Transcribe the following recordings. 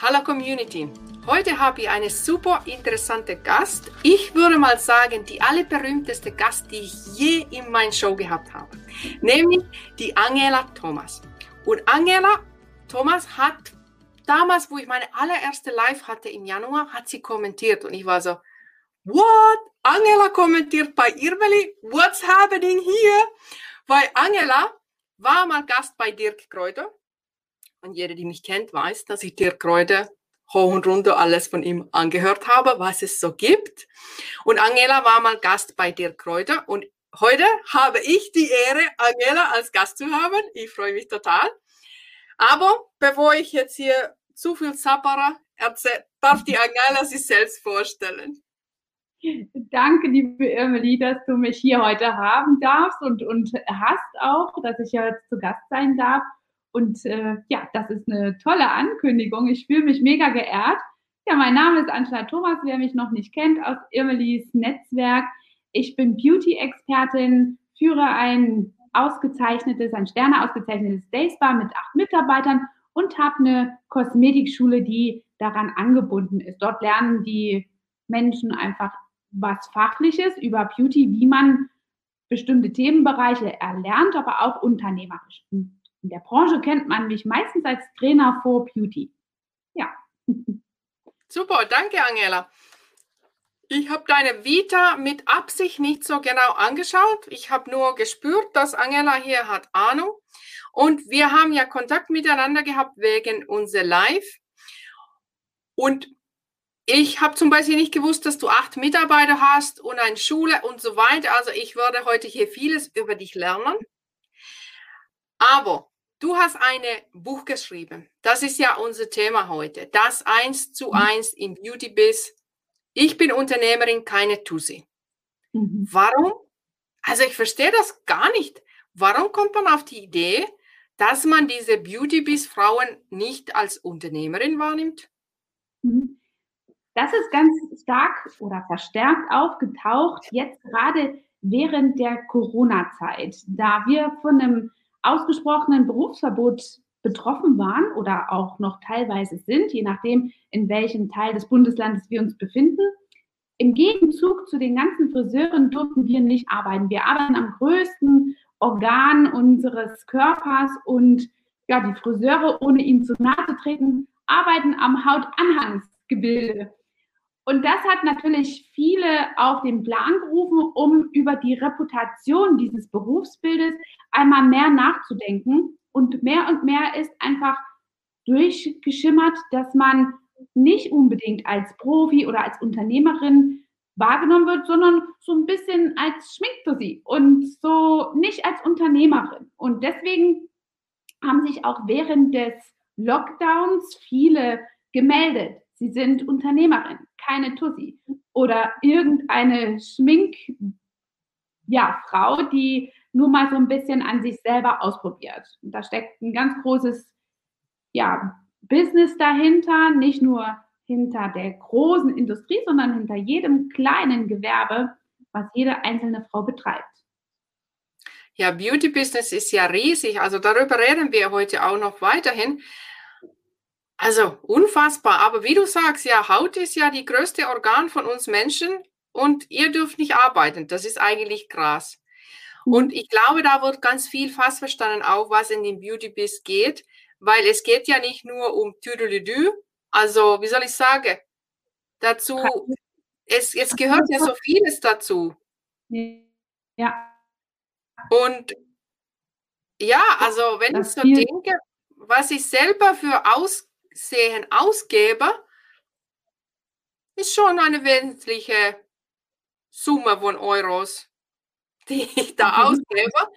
Hallo Community. Heute habe ich eine super interessante Gast. Ich würde mal sagen, die allerberühmteste Gast, die ich je in meiner Show gehabt habe. Nämlich die Angela Thomas. Und Angela Thomas hat damals, wo ich meine allererste Live hatte im Januar, hat sie kommentiert und ich war so, what? Angela kommentiert bei Irmeli? What's happening here? Weil Angela war mal Gast bei Dirk Kräuter und jeder, die mich kennt, weiß, dass ich Dirk Kräuter hoch und runter alles von ihm angehört habe, was es so gibt. Und Angela war mal Gast bei Dirk Kräuter und heute habe ich die Ehre, Angela als Gast zu haben. Ich freue mich total. Aber bevor ich jetzt hier zu viel zappere, darf die Angela sich selbst vorstellen. Danke, liebe Emily, dass du mich hier heute haben darfst und, und hast auch, dass ich ja zu Gast sein darf. Und äh, ja, das ist eine tolle Ankündigung. Ich fühle mich mega geehrt. Ja, mein Name ist Angela Thomas, wer mich noch nicht kennt, aus Irmelis Netzwerk. Ich bin Beauty-Expertin, führe ein ausgezeichnetes, ein Sterne ausgezeichnetes Dayspa mit acht Mitarbeitern und habe eine Kosmetikschule, die daran angebunden ist. Dort lernen die Menschen einfach was Fachliches über Beauty, wie man bestimmte Themenbereiche erlernt, aber auch unternehmerisch. In der Branche kennt man mich meistens als Trainer for Beauty. Ja. Super, danke Angela. Ich habe deine Vita mit Absicht nicht so genau angeschaut. Ich habe nur gespürt, dass Angela hier hat Ahnung. Und wir haben ja Kontakt miteinander gehabt wegen unser Live. Und ich habe zum Beispiel nicht gewusst, dass du acht Mitarbeiter hast und eine Schule und so weiter. Also ich werde heute hier vieles über dich lernen. Aber du hast ein Buch geschrieben. Das ist ja unser Thema heute. Das eins zu eins im Beauty Biz ich bin Unternehmerin, keine Tusi. Mhm. Warum? Also ich verstehe das gar nicht. Warum kommt man auf die Idee, dass man diese Beauty-Biz-Frauen nicht als Unternehmerin wahrnimmt? Mhm. Das ist ganz stark oder verstärkt aufgetaucht, jetzt gerade während der Corona-Zeit, da wir von einem ausgesprochenen Berufsverbot betroffen waren oder auch noch teilweise sind, je nachdem, in welchem Teil des Bundeslandes wir uns befinden. Im Gegenzug zu den ganzen Friseuren durften wir nicht arbeiten. Wir arbeiten am größten Organ unseres Körpers und ja, die Friseure, ohne ihnen zu nahe zu treten, arbeiten am Hautanhangsgebilde. Und das hat natürlich viele auf den Plan gerufen, um über die Reputation dieses Berufsbildes einmal mehr nachzudenken und mehr und mehr ist einfach durchgeschimmert, dass man nicht unbedingt als Profi oder als Unternehmerin wahrgenommen wird, sondern so ein bisschen als Schminktussi und so nicht als Unternehmerin. Und deswegen haben sich auch während des Lockdowns viele gemeldet. Sie sind Unternehmerin, keine Tussi. Oder irgendeine Schmink, ja, Frau, die nur mal so ein bisschen an sich selber ausprobiert. Und da steckt ein ganz großes ja, Business dahinter, nicht nur hinter der großen Industrie, sondern hinter jedem kleinen Gewerbe, was jede einzelne Frau betreibt. Ja, Beauty Business ist ja riesig. Also darüber reden wir heute auch noch weiterhin. Also unfassbar. Aber wie du sagst, ja, Haut ist ja die größte Organ von uns Menschen und ihr dürft nicht arbeiten. Das ist eigentlich krass. Und ich glaube, da wird ganz viel fast verstanden, auch was in den Beauty Biz geht, weil es geht ja nicht nur um Tüdelidü, also wie soll ich sagen, dazu, es, es gehört ja so vieles dazu. Ja. Und ja, also wenn das ich so denke, was ich selber für Aussehen ausgebe, ist schon eine wesentliche Summe von Euros die ich da mhm. ausgebe.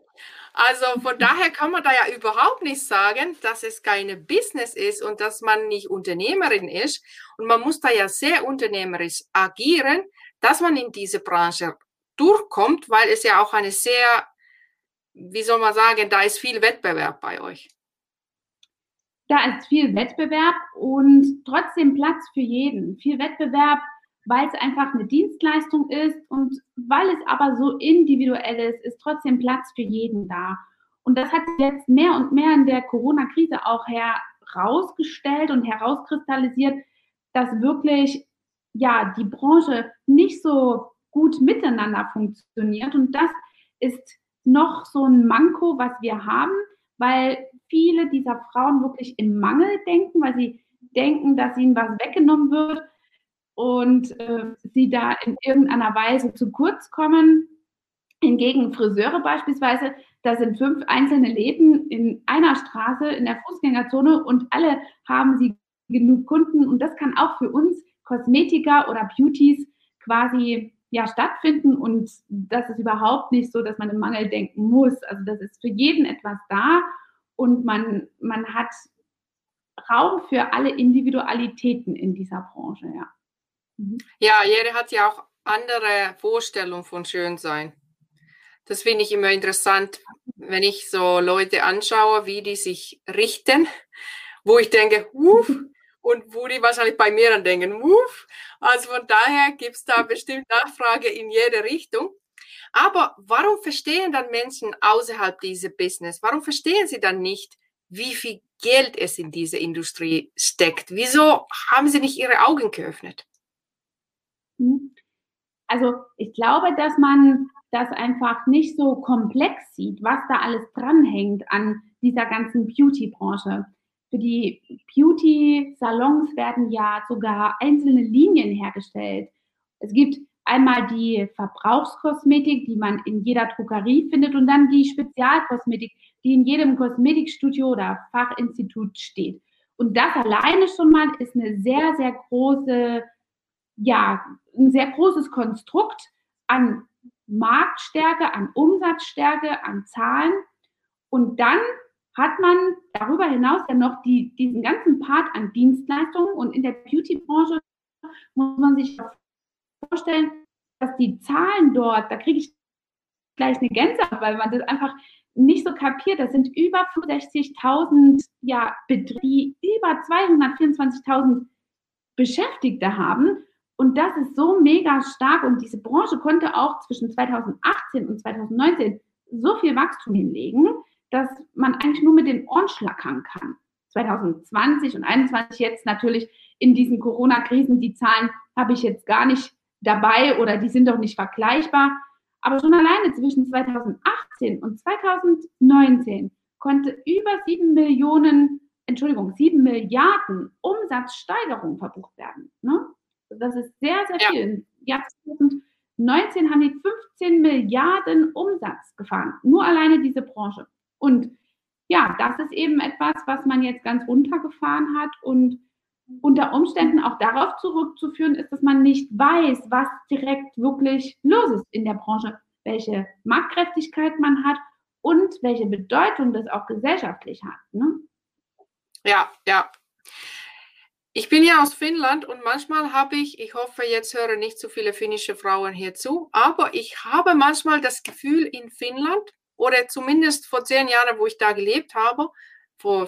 Also von daher kann man da ja überhaupt nicht sagen, dass es keine Business ist und dass man nicht Unternehmerin ist. Und man muss da ja sehr unternehmerisch agieren, dass man in diese Branche durchkommt, weil es ja auch eine sehr, wie soll man sagen, da ist viel Wettbewerb bei euch. Da ist viel Wettbewerb und trotzdem Platz für jeden. Viel Wettbewerb weil es einfach eine Dienstleistung ist und weil es aber so individuell ist, ist trotzdem Platz für jeden da. Und das hat jetzt mehr und mehr in der Corona-Krise auch rausgestellt und herauskristallisiert, dass wirklich ja die Branche nicht so gut miteinander funktioniert. Und das ist noch so ein Manko, was wir haben, weil viele dieser Frauen wirklich im Mangel denken, weil sie denken, dass ihnen was weggenommen wird und äh, sie da in irgendeiner Weise zu kurz kommen. Hingegen Friseure beispielsweise, da sind fünf einzelne Läden in einer Straße in der Fußgängerzone und alle haben sie genug Kunden und das kann auch für uns Kosmetiker oder Beauties quasi ja stattfinden und das ist überhaupt nicht so, dass man im Mangel denken muss. Also das ist für jeden etwas da und man, man hat Raum für alle Individualitäten in dieser Branche, ja. Mhm. Ja, jeder hat ja auch andere Vorstellungen von Schönsein. Das finde ich immer interessant, wenn ich so Leute anschaue, wie die sich richten, wo ich denke, uff, und wo die wahrscheinlich bei mir dann denken, uff. Also von daher gibt es da bestimmt Nachfrage in jede Richtung. Aber warum verstehen dann Menschen außerhalb dieser Business? Warum verstehen sie dann nicht, wie viel Geld es in diese Industrie steckt? Wieso haben sie nicht ihre Augen geöffnet? Hm. Also ich glaube, dass man das einfach nicht so komplex sieht, was da alles dranhängt an dieser ganzen Beauty-Branche. Für die Beauty-Salons werden ja sogar einzelne Linien hergestellt. Es gibt einmal die Verbrauchskosmetik, die man in jeder Drogerie findet, und dann die Spezialkosmetik, die in jedem Kosmetikstudio oder Fachinstitut steht. Und das alleine schon mal ist eine sehr, sehr große, ja, ein sehr großes Konstrukt an Marktstärke, an Umsatzstärke, an Zahlen. Und dann hat man darüber hinaus ja noch die, diesen ganzen Part an Dienstleistungen und in der Beauty-Branche muss man sich vorstellen, dass die Zahlen dort, da kriege ich gleich eine Gänsehaut, weil man das einfach nicht so kapiert. Das sind über 65.000 ja, Betriebe, über 224.000 Beschäftigte haben. Und das ist so mega stark. Und diese Branche konnte auch zwischen 2018 und 2019 so viel Wachstum hinlegen, dass man eigentlich nur mit den Ohren schlackern kann. 2020 und 2021 jetzt natürlich in diesen Corona-Krisen, die Zahlen habe ich jetzt gar nicht dabei oder die sind doch nicht vergleichbar. Aber schon alleine zwischen 2018 und 2019 konnte über 7 Millionen, Entschuldigung, 7 Milliarden Umsatzsteigerung verbucht werden. Ne? Das ist sehr, sehr viel. Ja. Im Jahr 2019 haben die 15 Milliarden Umsatz gefahren. Nur alleine diese Branche. Und ja, das ist eben etwas, was man jetzt ganz runtergefahren hat und unter Umständen auch darauf zurückzuführen ist, dass man nicht weiß, was direkt wirklich los ist in der Branche, welche Marktkräftigkeit man hat und welche Bedeutung das auch gesellschaftlich hat. Ne? Ja, ja. Ich bin ja aus Finnland und manchmal habe ich, ich hoffe, jetzt hören nicht so viele finnische Frauen hier zu, aber ich habe manchmal das Gefühl in Finnland, oder zumindest vor zehn Jahren, wo ich da gelebt habe, vor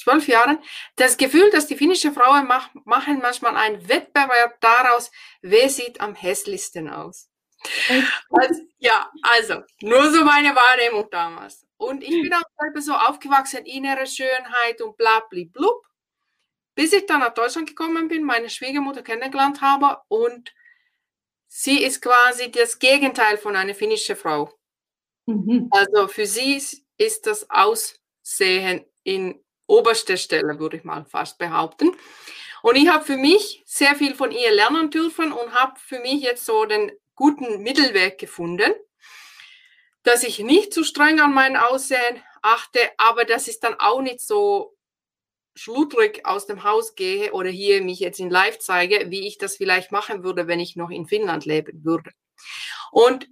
zwölf Jahren, das Gefühl, dass die finnische Frauen mach, machen manchmal einen Wettbewerb daraus, wer sieht am hässlichsten aus. Also, ja, also, nur so meine Wahrnehmung damals. Und ich bin auch selber so aufgewachsen, innere Schönheit und bla bla blub. Bis ich dann nach Deutschland gekommen bin, meine Schwiegermutter kennengelernt habe und sie ist quasi das Gegenteil von einer finnischen Frau. Mhm. Also für sie ist das Aussehen in oberster Stelle, würde ich mal fast behaupten. Und ich habe für mich sehr viel von ihr lernen dürfen und habe für mich jetzt so den guten Mittelweg gefunden, dass ich nicht zu streng an mein Aussehen achte, aber dass ich dann auch nicht so schludrig aus dem Haus gehe oder hier mich jetzt in Live zeige, wie ich das vielleicht machen würde, wenn ich noch in Finnland leben würde. Und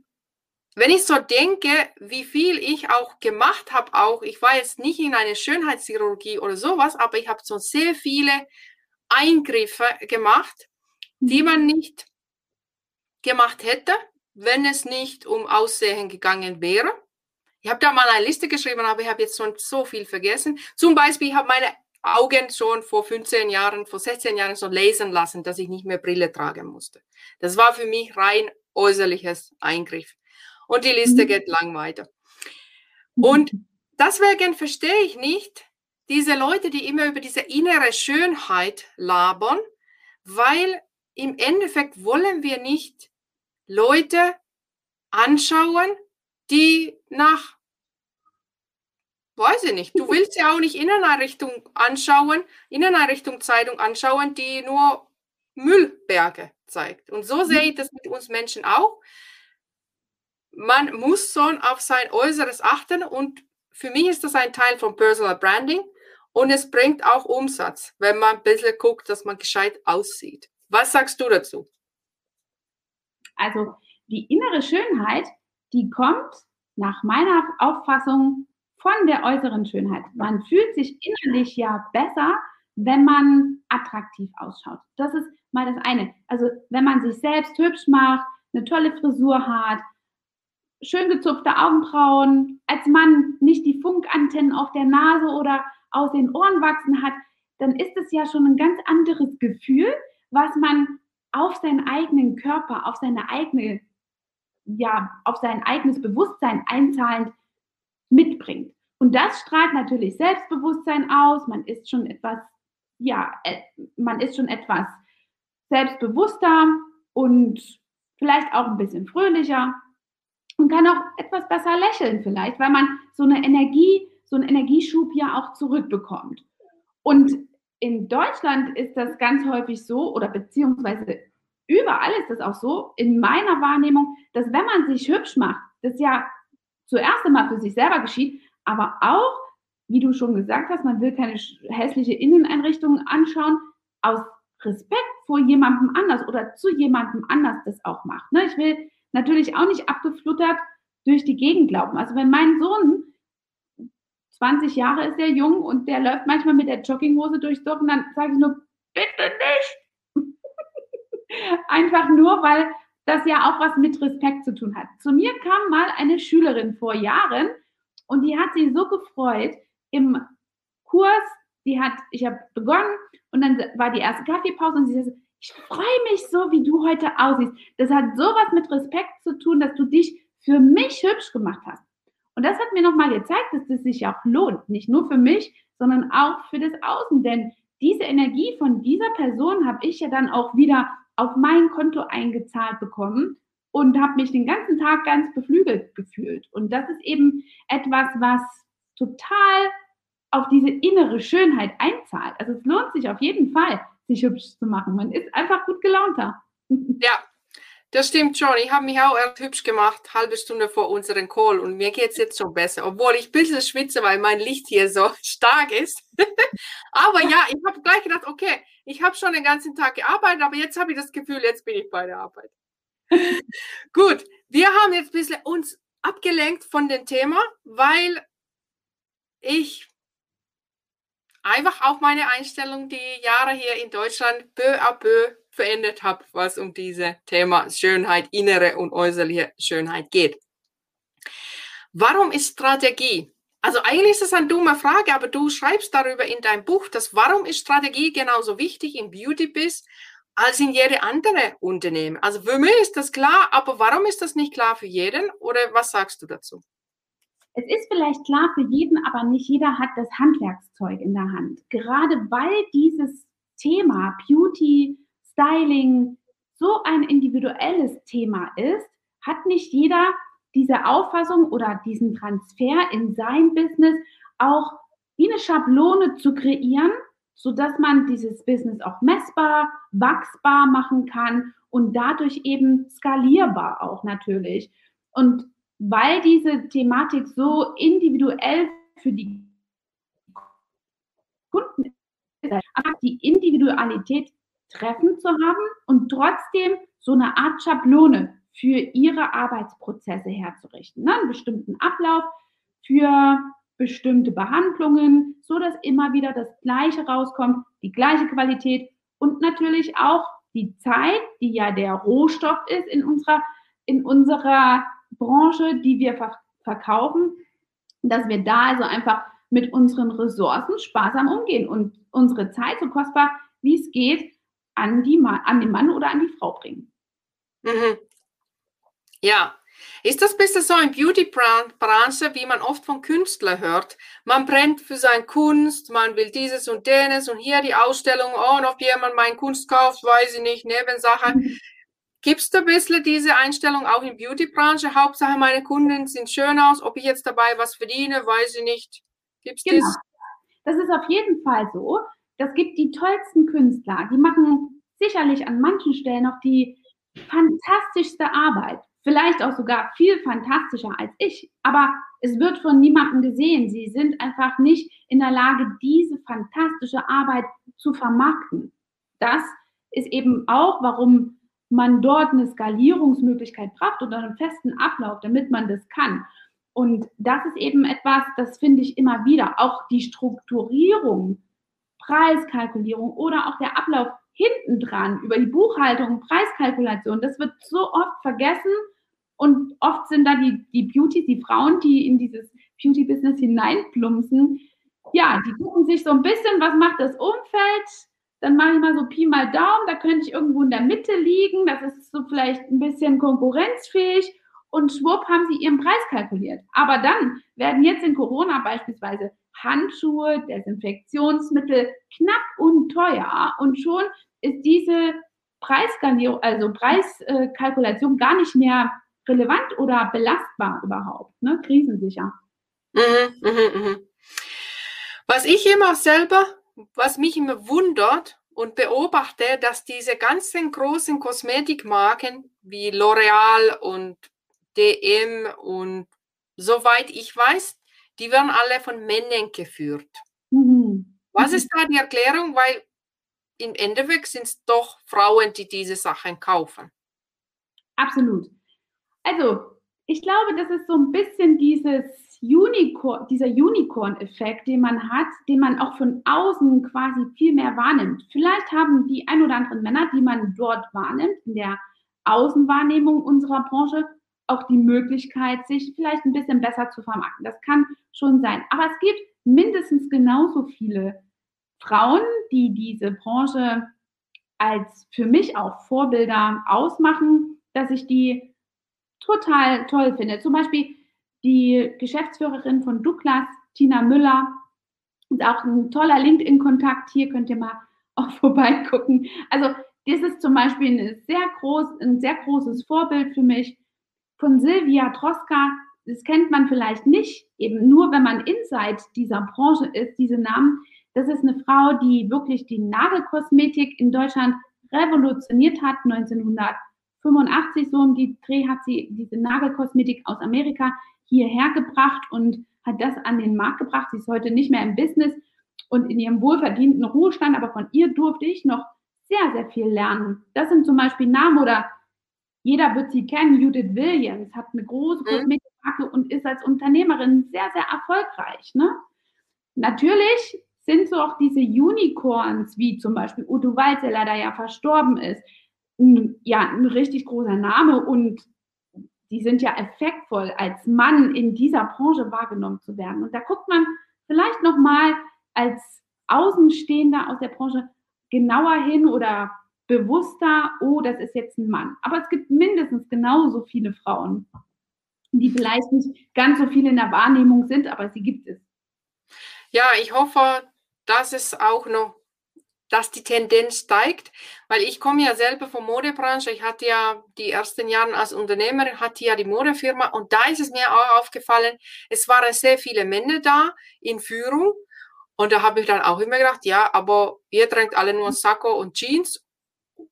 wenn ich so denke, wie viel ich auch gemacht habe, auch ich war jetzt nicht in eine Schönheitschirurgie oder sowas, aber ich habe so sehr viele Eingriffe gemacht, die mhm. man nicht gemacht hätte, wenn es nicht um Aussehen gegangen wäre. Ich habe da mal eine Liste geschrieben, aber ich habe jetzt schon so viel vergessen. Zum Beispiel, ich habe meine Augen schon vor 15 Jahren, vor 16 Jahren so lesen lassen, dass ich nicht mehr Brille tragen musste. Das war für mich rein äußerliches Eingriff. Und die Liste mhm. geht lang weiter. Und deswegen verstehe ich nicht, diese Leute, die immer über diese innere Schönheit labern, weil im Endeffekt wollen wir nicht Leute anschauen, die nach, weiß ich nicht, du willst ja auch nicht Inneneinrichtung anschauen, Inneneinrichtung Zeitung anschauen, die nur Müllberge zeigt. Und so sehe ich das mit uns Menschen auch. Man muss schon auf sein Äußeres achten und für mich ist das ein Teil von Personal Branding und es bringt auch Umsatz, wenn man ein bisschen guckt, dass man gescheit aussieht. Was sagst du dazu? Also die innere Schönheit, die kommt nach meiner Auffassung von der äußeren Schönheit. Man fühlt sich innerlich ja besser, wenn man attraktiv ausschaut. Das ist mal das eine. Also wenn man sich selbst hübsch macht, eine tolle Frisur hat, schön gezupfte Augenbrauen, als Mann nicht die Funkantennen auf der Nase oder aus den Ohren wachsen hat, dann ist es ja schon ein ganz anderes Gefühl, was man auf seinen eigenen Körper, auf seine eigene, ja, auf sein eigenes Bewusstsein einzahlend mitbringt. Und das strahlt natürlich Selbstbewusstsein aus. Man ist schon etwas, ja, äh, man ist schon etwas selbstbewusster und vielleicht auch ein bisschen fröhlicher und kann auch etwas besser lächeln vielleicht, weil man so eine Energie, so einen Energieschub ja auch zurückbekommt. Und in Deutschland ist das ganz häufig so, oder beziehungsweise überall ist das auch so, in meiner Wahrnehmung, dass wenn man sich hübsch macht, das ja zuerst einmal für sich selber geschieht, aber auch, wie du schon gesagt hast, man will keine hässliche Inneneinrichtung anschauen, aus Respekt vor jemandem anders oder zu jemandem anders das auch macht. Ne? Ich will natürlich auch nicht abgefluttert durch die Gegend laufen. Also wenn mein Sohn 20 Jahre ist der jung und der läuft manchmal mit der Jogginghose durchs Dorf und dann sage ich nur, bitte nicht. Einfach nur, weil das ja auch was mit Respekt zu tun hat. Zu mir kam mal eine Schülerin vor Jahren und die hat sich so gefreut im Kurs, die hat, ich habe begonnen und dann war die erste Kaffeepause und sie sagte, ich freue mich so, wie du heute aussiehst. Das hat sowas mit Respekt zu tun, dass du dich für mich hübsch gemacht hast. Und das hat mir nochmal gezeigt, dass das sich auch lohnt. Nicht nur für mich, sondern auch für das Außen. Denn diese Energie von dieser Person habe ich ja dann auch wieder auf mein Konto eingezahlt bekommen und habe mich den ganzen Tag ganz beflügelt gefühlt. Und das ist eben etwas, was total auf diese innere Schönheit einzahlt. Also es lohnt sich auf jeden Fall, sich hübsch zu machen. Man ist einfach gut gelaunter. Ja, das stimmt schon. Ich habe mich auch erst hübsch gemacht, halbe Stunde vor unserem Call und mir geht es jetzt schon besser, obwohl ich ein bisschen schwitze, weil mein Licht hier so stark ist. aber ja, ich habe gleich gedacht, okay, ich habe schon den ganzen Tag gearbeitet, aber jetzt habe ich das Gefühl, jetzt bin ich bei der Arbeit. Gut, wir haben jetzt ein bisschen uns abgelenkt von dem Thema, weil ich einfach auch meine Einstellung die Jahre hier in Deutschland peu à peu verändert habe, was um dieses Thema Schönheit, innere und äußerliche Schönheit geht. Warum ist Strategie? Also eigentlich ist es eine dumme Frage, aber du schreibst darüber in deinem Buch, dass warum ist Strategie genauso wichtig im Beauty-Biz als in jede andere Unternehmen? Also für mich ist das klar, aber warum ist das nicht klar für jeden? Oder was sagst du dazu? Es ist vielleicht klar für jeden, aber nicht jeder hat das Handwerkszeug in der Hand. Gerade weil dieses Thema Beauty, Styling so ein individuelles Thema ist, hat nicht jeder diese Auffassung oder diesen Transfer in sein Business auch wie eine Schablone zu kreieren, sodass man dieses Business auch messbar, wachsbar machen kann und dadurch eben skalierbar auch natürlich. Und weil diese Thematik so individuell für die Kunden ist, die Individualität treffen zu haben und trotzdem so eine Art Schablone für ihre Arbeitsprozesse herzurichten. Ne? Einen bestimmten Ablauf für bestimmte Behandlungen, so dass immer wieder das Gleiche rauskommt, die gleiche Qualität und natürlich auch die Zeit, die ja der Rohstoff ist in unserer, in unserer Branche, die wir ver verkaufen, dass wir da also einfach mit unseren Ressourcen sparsam umgehen und unsere Zeit so kostbar wie es geht an, die an den Mann oder an die Frau bringen. Mhm. Ja, Ist das besser so in Beauty-Branche, wie man oft von Künstlern hört? Man brennt für seine Kunst, man will dieses und jenes und hier die Ausstellung, oh, und ob jemand meine Kunst kauft, weiß ich nicht, Nebensache. Mhm. Gibt es da ein bisschen diese Einstellung auch in Beauty-Branche? Hauptsache meine Kunden sind schön aus, ob ich jetzt dabei was verdiene, weiß ich nicht. Gibt es genau. das? Das ist auf jeden Fall so. Das gibt die tollsten Künstler, die machen sicherlich an manchen Stellen noch die fantastischste Arbeit vielleicht auch sogar viel fantastischer als ich, aber es wird von niemandem gesehen. Sie sind einfach nicht in der Lage, diese fantastische Arbeit zu vermarkten. Das ist eben auch, warum man dort eine Skalierungsmöglichkeit braucht oder einen festen Ablauf, damit man das kann. Und das ist eben etwas, das finde ich immer wieder. Auch die Strukturierung, Preiskalkulierung oder auch der Ablauf hinten dran über die Buchhaltung, Preiskalkulation, das wird so oft vergessen und oft sind da die, die Beauties, die Frauen, die in dieses Beauty-Business hineinplumpsen, ja, die gucken sich so ein bisschen, was macht das Umfeld? Dann mache ich mal so Pi mal Daumen, da könnte ich irgendwo in der Mitte liegen, das ist so vielleicht ein bisschen konkurrenzfähig und schwupp haben sie ihren Preis kalkuliert. Aber dann werden jetzt in Corona beispielsweise Handschuhe, Desinfektionsmittel knapp und teuer und schon ist diese also Preiskalkulation gar nicht mehr relevant oder belastbar überhaupt, ne? krisensicher. Mhm, mh, mh. Was ich immer selber, was mich immer wundert und beobachte, dass diese ganzen großen Kosmetikmarken wie L'Oreal und DM und soweit ich weiß, die werden alle von Männern geführt. Mhm. Was mhm. ist da die Erklärung? Weil im Endeffekt sind es doch Frauen, die diese Sachen kaufen. Absolut. Also, ich glaube, das ist so ein bisschen dieses Unicorn, dieser Unicorn-Effekt, den man hat, den man auch von außen quasi viel mehr wahrnimmt. Vielleicht haben die ein oder anderen Männer, die man dort wahrnimmt, in der Außenwahrnehmung unserer Branche, auch die Möglichkeit, sich vielleicht ein bisschen besser zu vermarkten. Das kann schon sein. Aber es gibt mindestens genauso viele Frauen, die diese Branche als für mich auch Vorbilder ausmachen, dass ich die total toll finde. Zum Beispiel die Geschäftsführerin von Douglas, Tina Müller, ist auch ein toller LinkedIn-Kontakt. Hier könnt ihr mal auch vorbeigucken. Also das ist zum Beispiel ein sehr, groß, ein sehr großes Vorbild für mich. Von Silvia Troska, das kennt man vielleicht nicht, eben nur wenn man inside dieser Branche ist, diese Namen. Das ist eine Frau, die wirklich die Nagelkosmetik in Deutschland revolutioniert hat, 1900 85 so um die Dreh hat sie diese Nagelkosmetik aus Amerika hierher gebracht und hat das an den Markt gebracht. Sie ist heute nicht mehr im Business und in ihrem wohlverdienten Ruhestand, aber von ihr durfte ich noch sehr, sehr viel lernen. Das sind zum Beispiel Namen oder jeder wird sie kennen. Judith Williams hat eine große mhm. Kosmetikmarke und ist als Unternehmerin sehr, sehr erfolgreich. Ne? Natürlich sind so auch diese Unicorns, wie zum Beispiel Udo Walz, der leider ja verstorben ist, ein, ja, ein richtig großer Name und die sind ja effektvoll, als Mann in dieser Branche wahrgenommen zu werden. Und da guckt man vielleicht nochmal als Außenstehender aus der Branche genauer hin oder bewusster, oh, das ist jetzt ein Mann. Aber es gibt mindestens genauso viele Frauen, die vielleicht nicht ganz so viel in der Wahrnehmung sind, aber sie gibt es. Ja, ich hoffe, dass es auch noch dass die Tendenz steigt, weil ich komme ja selber von Modebranche. Ich hatte ja die ersten Jahre als Unternehmerin, hatte ja die Modefirma und da ist es mir auch aufgefallen, es waren sehr viele Männer da in Führung und da habe ich dann auch immer gedacht, ja, aber ihr trägt alle nur Sakko und Jeans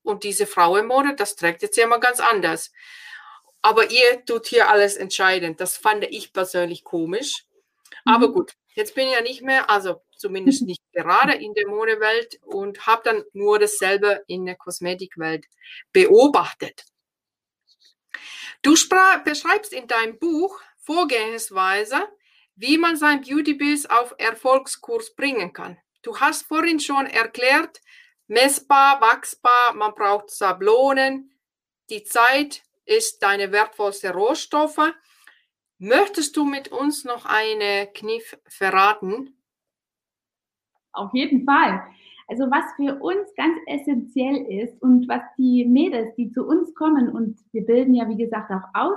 und diese Frauenmode, das trägt jetzt ja mal ganz anders. Aber ihr tut hier alles entscheidend. Das fand ich persönlich komisch. Aber mhm. gut, jetzt bin ich ja nicht mehr, also zumindest nicht gerade in der Modewelt und habe dann nur dasselbe in der Kosmetikwelt beobachtet. Du beschreibst in deinem Buch Vorgehensweise, wie man sein Beauty-Biz auf Erfolgskurs bringen kann. Du hast vorhin schon erklärt, messbar, wachsbar, man braucht Sablonen, die Zeit ist deine wertvollste Rohstoffe. Möchtest du mit uns noch eine Kniff verraten? Auf jeden Fall. Also was für uns ganz essentiell ist und was die Mädels, die zu uns kommen und wir bilden ja wie gesagt auch aus,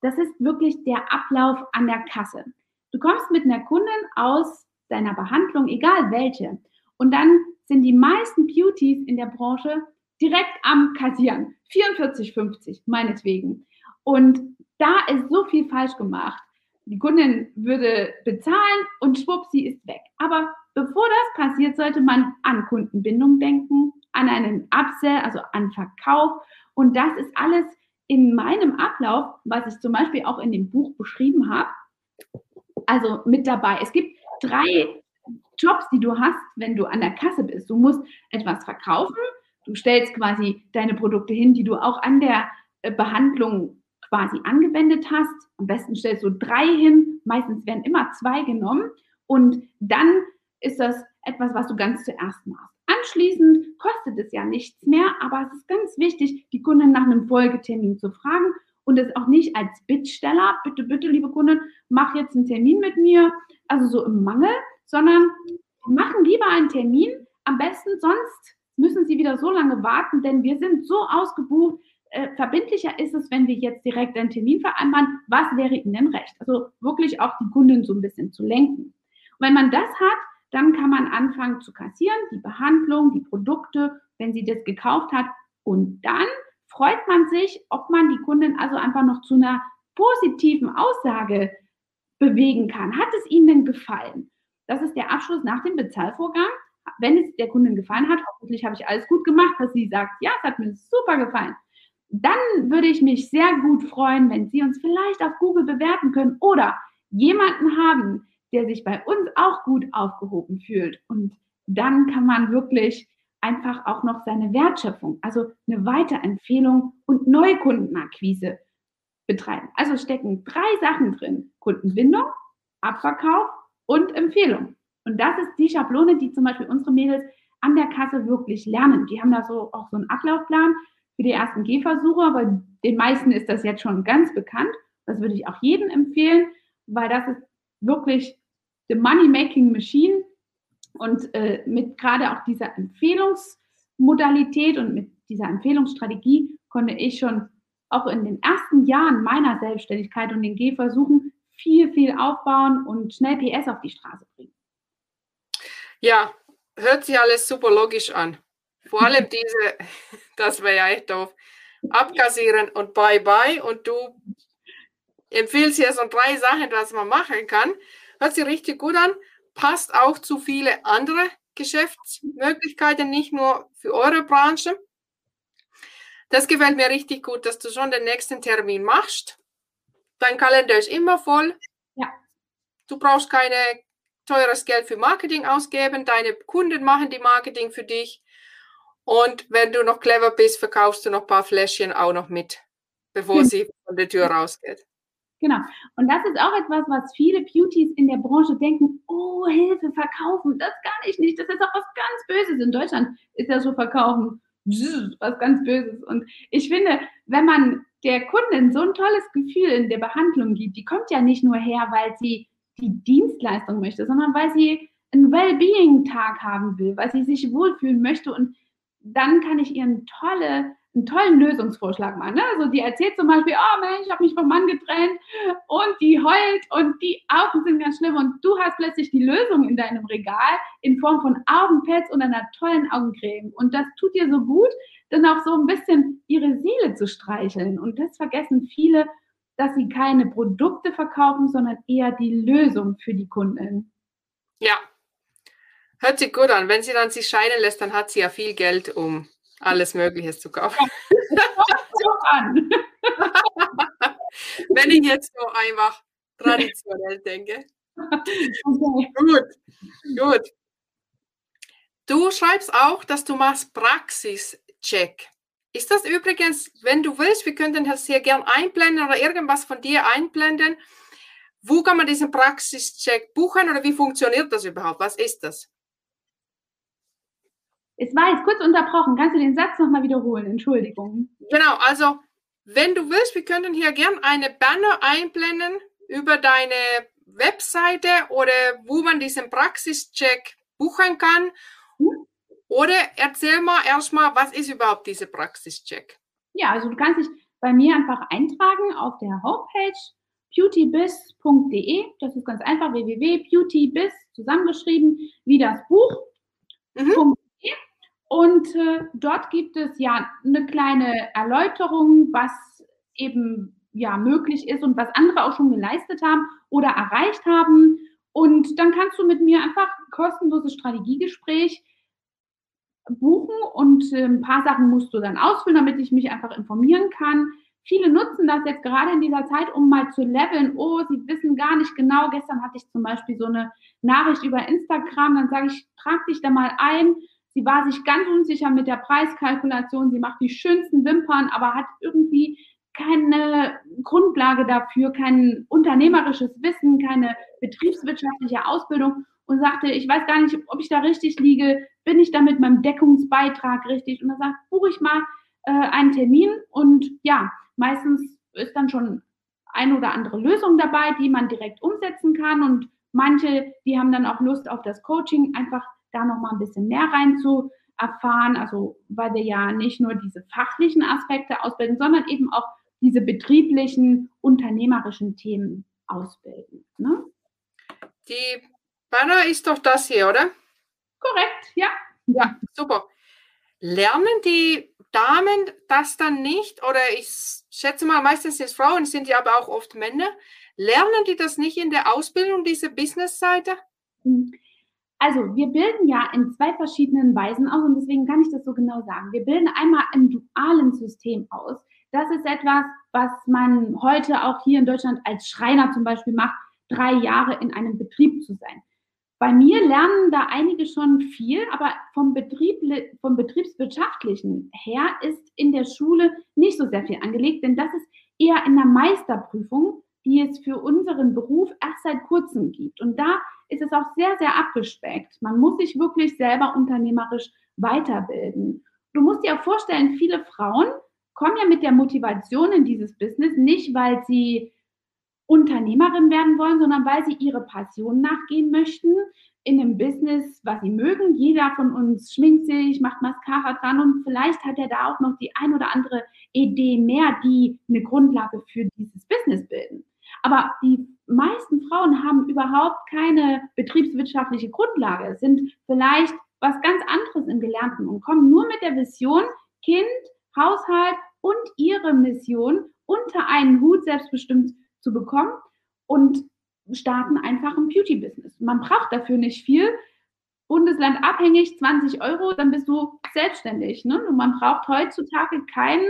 das ist wirklich der Ablauf an der Kasse. Du kommst mit einer Kundin aus deiner Behandlung, egal welche, und dann sind die meisten Beauties in der Branche direkt am Kassieren. 44,50 meinetwegen. Und da ist so viel falsch gemacht. Die Kundin würde bezahlen und schwupp, sie ist weg. Aber bevor das passiert, sollte man an Kundenbindung denken, an einen Upsell, also an Verkauf. Und das ist alles in meinem Ablauf, was ich zum Beispiel auch in dem Buch beschrieben habe, also mit dabei. Es gibt drei Jobs, die du hast, wenn du an der Kasse bist. Du musst etwas verkaufen, du stellst quasi deine Produkte hin, die du auch an der äh, Behandlung quasi angewendet hast. Am besten stellst du drei hin, meistens werden immer zwei genommen und dann ist das etwas, was du ganz zuerst machst. Anschließend kostet es ja nichts mehr, aber es ist ganz wichtig, die Kunden nach einem Folgetermin zu fragen und es auch nicht als Bittsteller, bitte, bitte, liebe Kunden, mach jetzt einen Termin mit mir, also so im Mangel, sondern machen lieber einen Termin. Am besten sonst müssen Sie wieder so lange warten, denn wir sind so ausgebucht. Äh, verbindlicher ist es, wenn wir jetzt direkt einen Termin vereinbaren. Was wäre Ihnen recht? Also wirklich auch die Kunden so ein bisschen zu lenken. Und wenn man das hat, dann kann man anfangen zu kassieren, die Behandlung, die Produkte, wenn sie das gekauft hat. Und dann freut man sich, ob man die Kunden also einfach noch zu einer positiven Aussage bewegen kann. Hat es ihnen gefallen? Das ist der Abschluss nach dem Bezahlvorgang. Wenn es der Kundin gefallen hat, hoffentlich habe ich alles gut gemacht, dass sie sagt, ja, es hat mir super gefallen. Dann würde ich mich sehr gut freuen, wenn Sie uns vielleicht auf Google bewerten können oder jemanden haben, der sich bei uns auch gut aufgehoben fühlt. Und dann kann man wirklich einfach auch noch seine Wertschöpfung, also eine Weiterempfehlung und Neukundenakquise betreiben. Also stecken drei Sachen drin. Kundenbindung, Abverkauf und Empfehlung. Und das ist die Schablone, die zum Beispiel unsere Mädels an der Kasse wirklich lernen. Die haben da so auch so einen Ablaufplan für die ersten Gehversuche, aber den meisten ist das jetzt schon ganz bekannt. Das würde ich auch jedem empfehlen, weil das ist wirklich the money-making machine. Und äh, mit gerade auch dieser Empfehlungsmodalität und mit dieser Empfehlungsstrategie konnte ich schon auch in den ersten Jahren meiner Selbstständigkeit und den Gehversuchen viel, viel aufbauen und schnell PS auf die Straße bringen. Ja, hört sich alles super logisch an. Vor allem diese, das wäre ja echt doof, abkassieren und bye bye und du empfiehlst hier so drei Sachen, was man machen kann. Hört sich richtig gut an, passt auch zu viele andere Geschäftsmöglichkeiten, nicht nur für eure Branche. Das gefällt mir richtig gut, dass du schon den nächsten Termin machst Dein Kalender ist immer voll. Ja. Du brauchst keine teures Geld für Marketing ausgeben. Deine Kunden machen die Marketing für dich. Und wenn du noch clever bist, verkaufst du noch ein paar Fläschchen auch noch mit, bevor hm. sie von der Tür rausgeht. Genau. Und das ist auch etwas, was viele Beauties in der Branche denken, oh, Hilfe, verkaufen, das kann ich nicht. Das ist auch was ganz Böses. In Deutschland ist ja so verkaufen was ganz Böses. Und ich finde, wenn man der Kundin so ein tolles Gefühl in der Behandlung gibt, die kommt ja nicht nur her, weil sie die Dienstleistung möchte, sondern weil sie einen Wellbeing-Tag haben will, weil sie sich wohlfühlen möchte und dann kann ich ihr tolle einen tollen Lösungsvorschlag machen. Ne? Also die erzählt zum Beispiel, oh Mensch, ich habe mich vom Mann getrennt und die heult und die Augen sind ganz schlimm und du hast plötzlich die Lösung in deinem Regal in Form von Augenpads und einer tollen Augencreme. Und das tut dir so gut, dann auch so ein bisschen ihre Seele zu streicheln. Und das vergessen viele, dass sie keine Produkte verkaufen, sondern eher die Lösung für die Kunden. Ja, hört sich gut an. Wenn sie dann sich scheiden lässt, dann hat sie ja viel Geld, um alles Mögliche zu kaufen. so an. Wenn ich jetzt so einfach traditionell denke. Okay. Gut, gut. Du schreibst auch, dass du machst Praxischeck. Ist das übrigens, wenn du willst, wir könnten das hier gern einblenden oder irgendwas von dir einblenden. Wo kann man diesen Praxischeck buchen oder wie funktioniert das überhaupt? Was ist das? Es war jetzt kurz unterbrochen. Kannst du den Satz nochmal wiederholen? Entschuldigung. Genau, also wenn du willst, wir könnten hier gern eine Banner einblenden über deine Webseite oder wo man diesen Praxischeck buchen kann. Oder erzähl mal erstmal, was ist überhaupt dieser Praxischeck? Ja, also du kannst dich bei mir einfach eintragen auf der Homepage beautybiz.de. Das ist ganz einfach www.beautybiz zusammengeschrieben wie das Buch. Mhm. Und äh, dort gibt es ja eine kleine Erläuterung, was eben ja möglich ist und was andere auch schon geleistet haben oder erreicht haben. Und dann kannst du mit mir einfach kostenloses Strategiegespräch buchen und äh, ein paar Sachen musst du dann ausfüllen, damit ich mich einfach informieren kann. Viele nutzen das jetzt gerade in dieser Zeit, um mal zu leveln. Oh, sie wissen gar nicht genau. Gestern hatte ich zum Beispiel so eine Nachricht über Instagram. Dann sage ich, trag dich da mal ein. Sie war sich ganz unsicher mit der Preiskalkulation. Sie macht die schönsten Wimpern, aber hat irgendwie keine Grundlage dafür, kein unternehmerisches Wissen, keine betriebswirtschaftliche Ausbildung und sagte, ich weiß gar nicht, ob ich da richtig liege, bin ich da mit meinem Deckungsbeitrag richtig? Und er sagt, buche ich mal äh, einen Termin und ja, meistens ist dann schon eine oder andere Lösung dabei, die man direkt umsetzen kann und manche, die haben dann auch Lust auf das Coaching, einfach da nochmal ein bisschen mehr rein zu erfahren, also weil wir ja nicht nur diese fachlichen Aspekte ausbilden, sondern eben auch diese betrieblichen, unternehmerischen Themen ausbilden. Ne? Die Banner ist doch das hier, oder? Korrekt, ja. Ja, super. Lernen die Damen das dann nicht? Oder ich schätze mal, meistens sind es Frauen, sind ja aber auch oft Männer. Lernen die das nicht in der Ausbildung, diese Business-Seite? Hm. Also, wir bilden ja in zwei verschiedenen Weisen aus und deswegen kann ich das so genau sagen. Wir bilden einmal im dualen System aus. Das ist etwas, was man heute auch hier in Deutschland als Schreiner zum Beispiel macht, drei Jahre in einem Betrieb zu sein. Bei mir lernen da einige schon viel, aber vom, Betrieb, vom Betriebswirtschaftlichen her ist in der Schule nicht so sehr viel angelegt, denn das ist eher in der Meisterprüfung, die es für unseren Beruf erst seit kurzem gibt. Und da ist es auch sehr, sehr abgespeckt. Man muss sich wirklich selber unternehmerisch weiterbilden. Du musst dir auch vorstellen, viele Frauen kommen ja mit der Motivation in dieses Business nicht, weil sie Unternehmerin werden wollen, sondern weil sie ihre Passion nachgehen möchten in einem Business, was sie mögen. Jeder von uns schminkt sich, macht Mascara dran und vielleicht hat er da auch noch die ein oder andere Idee mehr, die eine Grundlage für dieses Business bilden. Aber die meisten Frauen haben überhaupt keine betriebswirtschaftliche Grundlage, sind vielleicht was ganz anderes im Gelernten und kommen nur mit der Vision, Kind, Haushalt und ihre Mission unter einen Hut selbstbestimmt zu bekommen und starten einfach ein Beauty-Business. Man braucht dafür nicht viel. Bundesland abhängig, 20 Euro, dann bist du selbstständig. Ne? Und man braucht heutzutage kein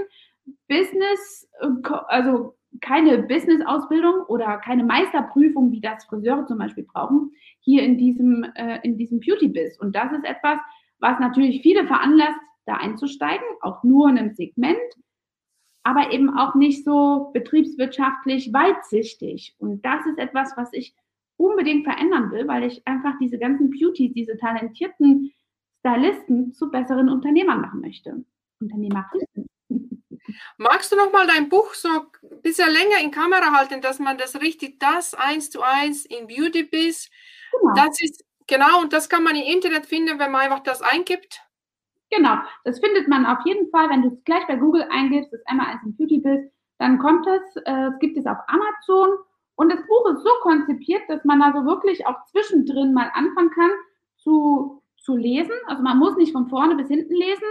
Business, äh, also keine Business-Ausbildung oder keine Meisterprüfung, wie das Friseure zum Beispiel brauchen, hier in diesem, äh, diesem Beauty-Biz. Und das ist etwas, was natürlich viele veranlasst, da einzusteigen, auch nur in einem Segment, aber eben auch nicht so betriebswirtschaftlich weitsichtig. Und das ist etwas, was ich unbedingt verändern will, weil ich einfach diese ganzen Beauties, diese talentierten Stylisten zu besseren Unternehmern machen möchte. Unternehmerinnen. Magst du noch mal dein Buch so ein bisschen länger in Kamera halten, dass man das richtig, das eins zu eins in Beauty Biz, genau. das ist, genau, und das kann man im Internet finden, wenn man einfach das eingibt? Genau, das findet man auf jeden Fall, wenn du es gleich bei Google eingibst, das einmal als ein Beauty Biz, dann kommt es, äh, es gibt es auf Amazon und das Buch ist so konzipiert, dass man also wirklich auch zwischendrin mal anfangen kann zu, zu lesen. Also man muss nicht von vorne bis hinten lesen,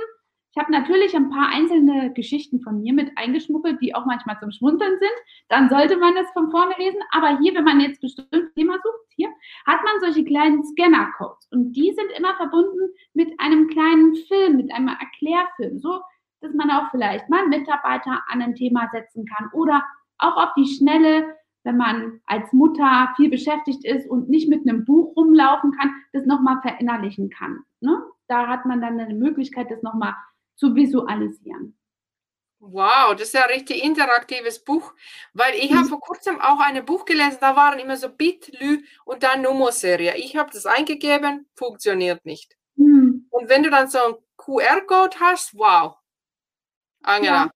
ich habe natürlich ein paar einzelne Geschichten von mir mit eingeschmuggelt, die auch manchmal zum Schmunzeln sind. Dann sollte man das von vorne lesen. Aber hier, wenn man jetzt bestimmt Thema sucht, hier, hat man solche kleinen Scanner-Codes. Und die sind immer verbunden mit einem kleinen Film, mit einem Erklärfilm. So, dass man auch vielleicht mal Mitarbeiter an ein Thema setzen kann. Oder auch auf die Schnelle, wenn man als Mutter viel beschäftigt ist und nicht mit einem Buch rumlaufen kann, das nochmal verinnerlichen kann. Ne? Da hat man dann eine Möglichkeit, das nochmal zu visualisieren. Wow, das ist ja ein richtig interaktives Buch, weil ich habe mhm. vor kurzem auch ein Buch gelesen, da waren immer so Bit, Lü und dann Nummerserie. Ich habe das eingegeben, funktioniert nicht. Mhm. Und wenn du dann so einen QR-Code hast, wow. Angela. Ja.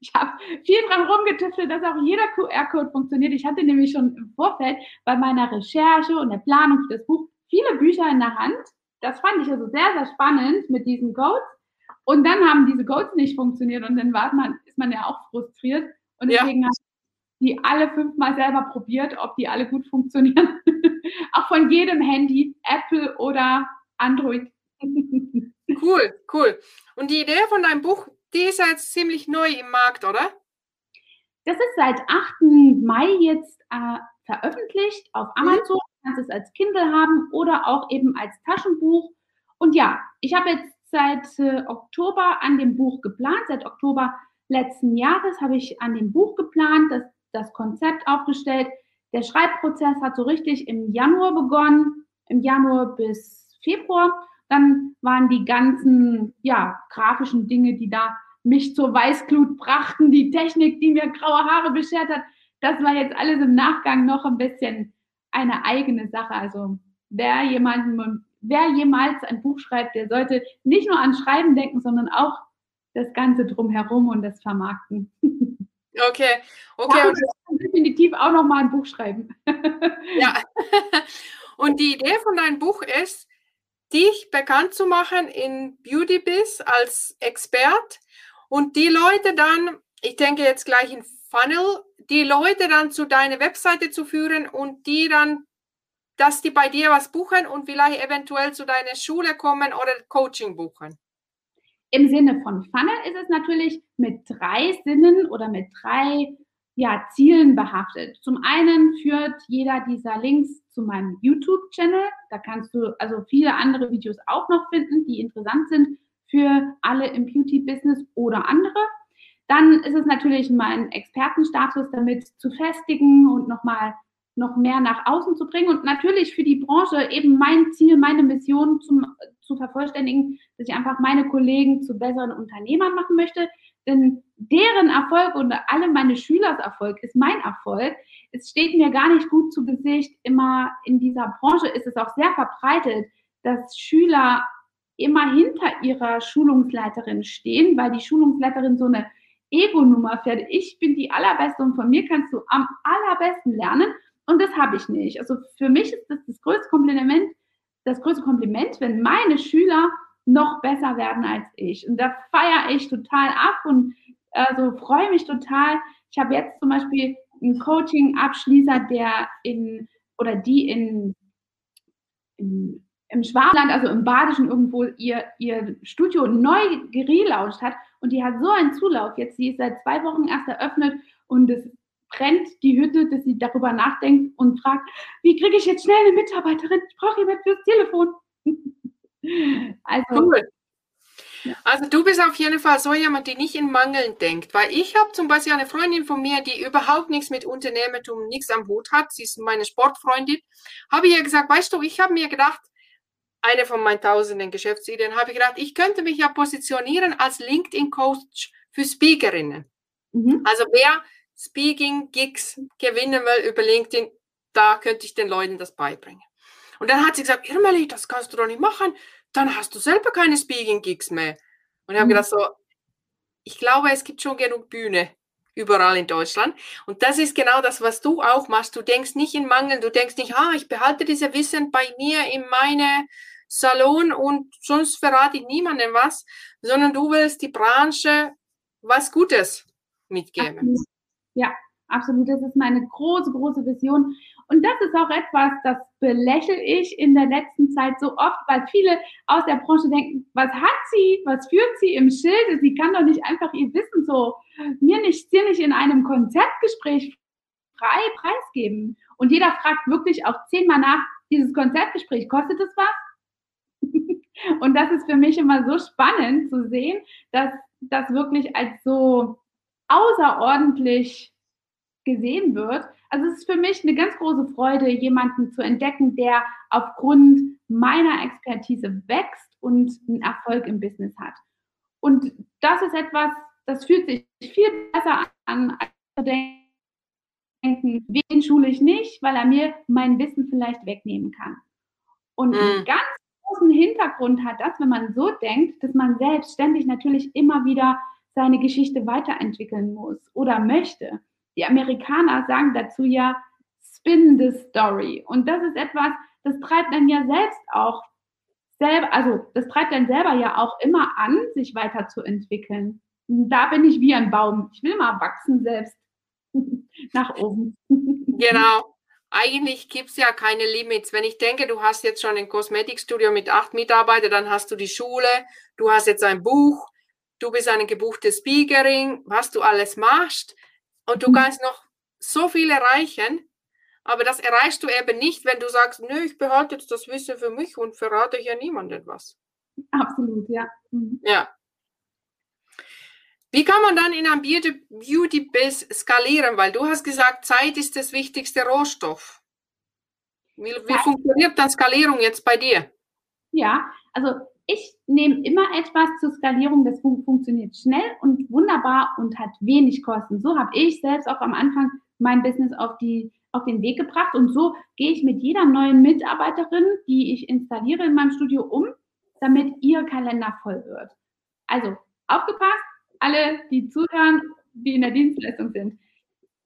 Ich habe viel dran rumgetüftelt, dass auch jeder QR-Code funktioniert. Ich hatte nämlich schon im Vorfeld bei meiner Recherche und der Planung für das Buch viele Bücher in der Hand. Das fand ich also sehr, sehr spannend mit diesen Codes Und dann haben diese Codes nicht funktioniert und dann war man, ist man ja auch frustriert. Und deswegen ja. habe ich die alle fünfmal selber probiert, ob die alle gut funktionieren. auch von jedem Handy, Apple oder Android. cool, cool. Und die Idee von deinem Buch, die ist jetzt ziemlich neu im Markt, oder? Das ist seit 8. Mai jetzt äh, veröffentlicht auf mhm. Amazon. Du kannst es als Kindle haben oder auch eben als Taschenbuch. Und ja, ich habe jetzt seit äh, Oktober an dem Buch geplant. Seit Oktober letzten Jahres habe ich an dem Buch geplant, das, das Konzept aufgestellt. Der Schreibprozess hat so richtig im Januar begonnen, im Januar bis Februar. Dann waren die ganzen ja, grafischen Dinge, die da mich zur Weißglut brachten, die Technik, die mir graue Haare beschert hat, das war jetzt alles im Nachgang noch ein bisschen eine eigene Sache. Also wer jemanden, wer jemals ein Buch schreibt, der sollte nicht nur an Schreiben denken, sondern auch das Ganze drumherum und das Vermarkten. Okay, okay. Ja, und definitiv auch noch mal ein Buch schreiben. ja. Und die Idee von deinem Buch ist, dich bekannt zu machen in Beauty Biz als Expert und die Leute dann, ich denke jetzt gleich in Funnel, die Leute dann zu deiner Webseite zu führen und die dann, dass die bei dir was buchen und vielleicht eventuell zu deiner Schule kommen oder Coaching buchen. Im Sinne von Funnel ist es natürlich mit drei Sinnen oder mit drei ja, Zielen behaftet. Zum einen führt jeder dieser Links zu meinem YouTube-Channel. Da kannst du also viele andere Videos auch noch finden, die interessant sind für alle im Beauty-Business oder andere. Dann ist es natürlich mein Expertenstatus damit zu festigen und nochmal noch mehr nach außen zu bringen und natürlich für die Branche eben mein Ziel, meine Mission zum, zu vervollständigen, dass ich einfach meine Kollegen zu besseren Unternehmern machen möchte. Denn deren Erfolg und alle meine Schülers Erfolg ist mein Erfolg. Es steht mir gar nicht gut zu Gesicht. Immer in dieser Branche ist es auch sehr verbreitet, dass Schüler immer hinter ihrer Schulungsleiterin stehen, weil die Schulungsleiterin so eine Ego-Nummer fährt. Ich bin die allerbeste und von mir kannst du am allerbesten lernen. Und das habe ich nicht. Also für mich ist das das größte Kompliment, das größte Kompliment, wenn meine Schüler noch besser werden als ich. Und da feiere ich total ab und also freue mich total. Ich habe jetzt zum Beispiel einen Coaching-Abschließer, der in oder die in, in im Schwabenland, also im Badischen irgendwo, ihr, ihr Studio neu gelauncht hat und die hat so einen Zulauf jetzt. Sie ist seit zwei Wochen erst eröffnet und es brennt die Hütte, dass sie darüber nachdenkt und fragt, wie kriege ich jetzt schnell eine Mitarbeiterin? Ich brauche jemand fürs Telefon. also, cool. Also du bist auf jeden Fall so jemand, der nicht in Mangeln denkt, weil ich habe zum Beispiel eine Freundin von mir, die überhaupt nichts mit Unternehmertum, nichts am Hut hat. Sie ist meine Sportfreundin. Habe ihr gesagt, weißt du, ich habe mir gedacht, eine von meinen tausenden Geschäftsideen, habe ich gedacht, ich könnte mich ja positionieren als LinkedIn-Coach für Speakerinnen. Mhm. Also wer Speaking-Gigs gewinnen will über LinkedIn, da könnte ich den Leuten das beibringen. Und dann hat sie gesagt, Irmeli, das kannst du doch nicht machen, dann hast du selber keine Speaking-Gigs mehr. Und ich habe mhm. gedacht so, ich glaube, es gibt schon genug Bühne überall in Deutschland. Und das ist genau das, was du auch machst. Du denkst nicht in Mangel, du denkst nicht, ah, ich behalte diese Wissen bei mir in meine Salon und sonst verrate ich niemandem was, sondern du willst die Branche was Gutes mitgeben. Ja, absolut. Das ist meine große, große Vision. Und das ist auch etwas, das belächle ich in der letzten Zeit so oft, weil viele aus der Branche denken, was hat sie, was führt sie im Schilde? Sie kann doch nicht einfach ihr Wissen so mir nicht, dir nicht in einem Konzeptgespräch frei preisgeben. Und jeder fragt wirklich auch zehnmal nach, dieses Konzeptgespräch, kostet es was? Und das ist für mich immer so spannend zu sehen, dass das wirklich als so außerordentlich gesehen wird. Also es ist für mich eine ganz große Freude, jemanden zu entdecken, der aufgrund meiner Expertise wächst und einen Erfolg im Business hat. Und das ist etwas, das fühlt sich viel besser an, als zu denken, wen schule ich nicht, weil er mir mein Wissen vielleicht wegnehmen kann. Und mhm. ganz großen Hintergrund hat das, wenn man so denkt, dass man selbst ständig natürlich immer wieder seine Geschichte weiterentwickeln muss oder möchte. Die Amerikaner sagen dazu ja, spin the story. Und das ist etwas, das treibt dann ja selbst auch selber, also das treibt dann selber ja auch immer an, sich weiterzuentwickeln. Da bin ich wie ein Baum. Ich will mal wachsen selbst nach oben. Genau. Eigentlich gibt es ja keine Limits. Wenn ich denke, du hast jetzt schon ein Kosmetikstudio mit acht Mitarbeitern, dann hast du die Schule, du hast jetzt ein Buch, du bist eine gebuchte Speakerin, was du alles machst und du mhm. kannst noch so viel erreichen. Aber das erreichst du eben nicht, wenn du sagst, nö, ich behalte jetzt das Wissen für mich und verrate ja niemandem was. Absolut, ja. Mhm. Ja. Wie kann man dann in einem Beauty-Biz skalieren? Weil du hast gesagt, Zeit ist das wichtigste Rohstoff. Wie, wie funktioniert dann Skalierung jetzt bei dir? Ja, also ich nehme immer etwas zur Skalierung, das fun funktioniert schnell und wunderbar und hat wenig Kosten. So habe ich selbst auch am Anfang mein Business auf die auf den Weg gebracht. Und so gehe ich mit jeder neuen Mitarbeiterin, die ich installiere in meinem Studio um, damit ihr Kalender voll wird. Also aufgepasst, alle, die zuhören, die in der Dienstleistung sind.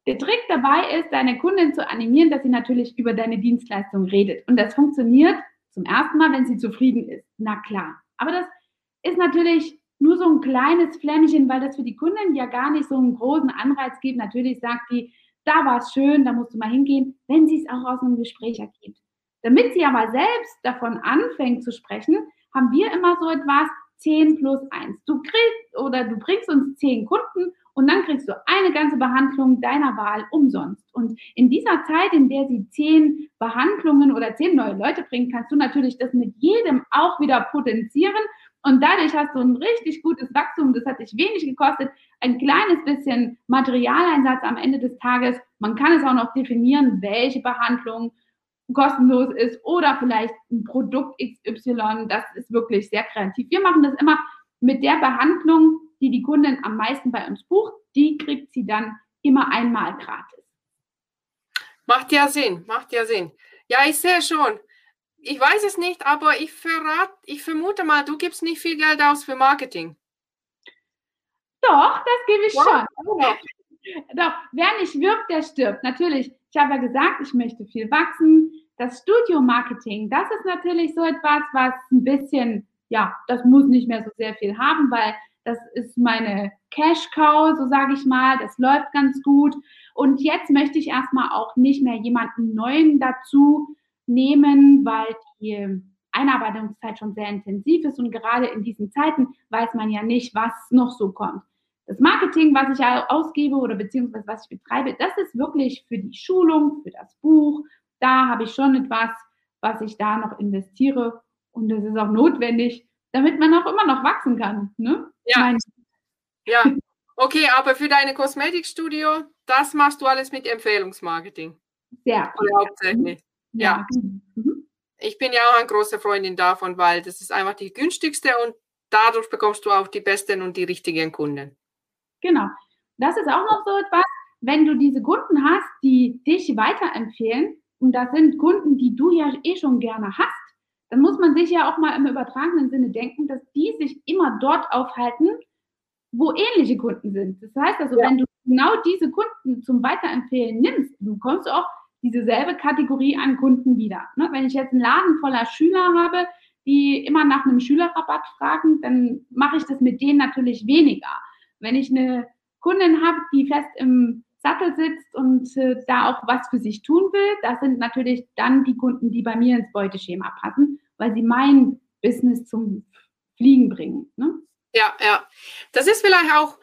Der Trick dabei ist, deine Kundin zu animieren, dass sie natürlich über deine Dienstleistung redet. Und das funktioniert zum ersten Mal, wenn sie zufrieden ist. Na klar. Aber das ist natürlich nur so ein kleines Flämmchen, weil das für die Kundin ja gar nicht so einen großen Anreiz gibt. Natürlich sagt die, da war es schön, da musst du mal hingehen, wenn sie es auch aus einem Gespräch ergibt. Damit sie aber selbst davon anfängt zu sprechen, haben wir immer so etwas 10 plus 1. Du kriegst oder du bringst uns 10 Kunden und dann kriegst du eine ganze Behandlung deiner Wahl umsonst. Und in dieser Zeit, in der sie 10 Behandlungen oder 10 neue Leute bringen, kannst du natürlich das mit jedem auch wieder potenzieren und dadurch hast du ein richtig gutes Wachstum. Das hat dich wenig gekostet. Ein kleines bisschen Materialeinsatz am Ende des Tages. Man kann es auch noch definieren, welche Behandlung kostenlos ist oder vielleicht ein Produkt XY. Das ist wirklich sehr kreativ. Wir machen das immer mit der Behandlung, die die Kundin am meisten bei uns bucht. Die kriegt sie dann immer einmal gratis. Macht ja Sinn, macht ja Sinn. Ja, ich sehe schon. Ich weiß es nicht, aber ich, verrat, ich vermute mal, du gibst nicht viel Geld aus für Marketing. Doch, das gebe ich wow. schon. Doch, wer nicht wirbt, der stirbt. Natürlich, ich habe ja gesagt, ich möchte viel wachsen. Das Studio-Marketing, das ist natürlich so etwas, was ein bisschen, ja, das muss nicht mehr so sehr viel haben, weil das ist meine Cash-Cow, so sage ich mal. Das läuft ganz gut. Und jetzt möchte ich erstmal auch nicht mehr jemanden Neuen dazu nehmen, weil die Einarbeitungszeit schon sehr intensiv ist und gerade in diesen Zeiten weiß man ja nicht, was noch so kommt. Das Marketing, was ich ausgebe oder beziehungsweise was ich betreibe, das ist wirklich für die Schulung, für das Buch. Da habe ich schon etwas, was ich da noch investiere und das ist auch notwendig, damit man auch immer noch wachsen kann. Ne? Ja. Ja. Okay, aber für deine Kosmetikstudio, das machst du alles mit Empfehlungsmarketing. Sehr. Hauptsächlich. Ja. Mhm. Ich bin ja auch eine große Freundin davon, weil das ist einfach die günstigste und dadurch bekommst du auch die besten und die richtigen Kunden. Genau. Das ist auch noch so etwas, wenn du diese Kunden hast, die dich weiterempfehlen, und das sind Kunden, die du ja eh schon gerne hast, dann muss man sich ja auch mal im übertragenen Sinne denken, dass die sich immer dort aufhalten, wo ähnliche Kunden sind. Das heißt also, ja. wenn du genau diese Kunden zum Weiterempfehlen nimmst, dann kommst du auch dieselbe Kategorie an Kunden wieder. Ne? Wenn ich jetzt einen Laden voller Schüler habe, die immer nach einem Schülerrabatt fragen, dann mache ich das mit denen natürlich weniger. Wenn ich eine Kundin habe, die fest im Sattel sitzt und äh, da auch was für sich tun will, das sind natürlich dann die Kunden, die bei mir ins Beuteschema passen, weil sie mein Business zum Fliegen bringen. Ne? Ja, ja. Das ist vielleicht auch,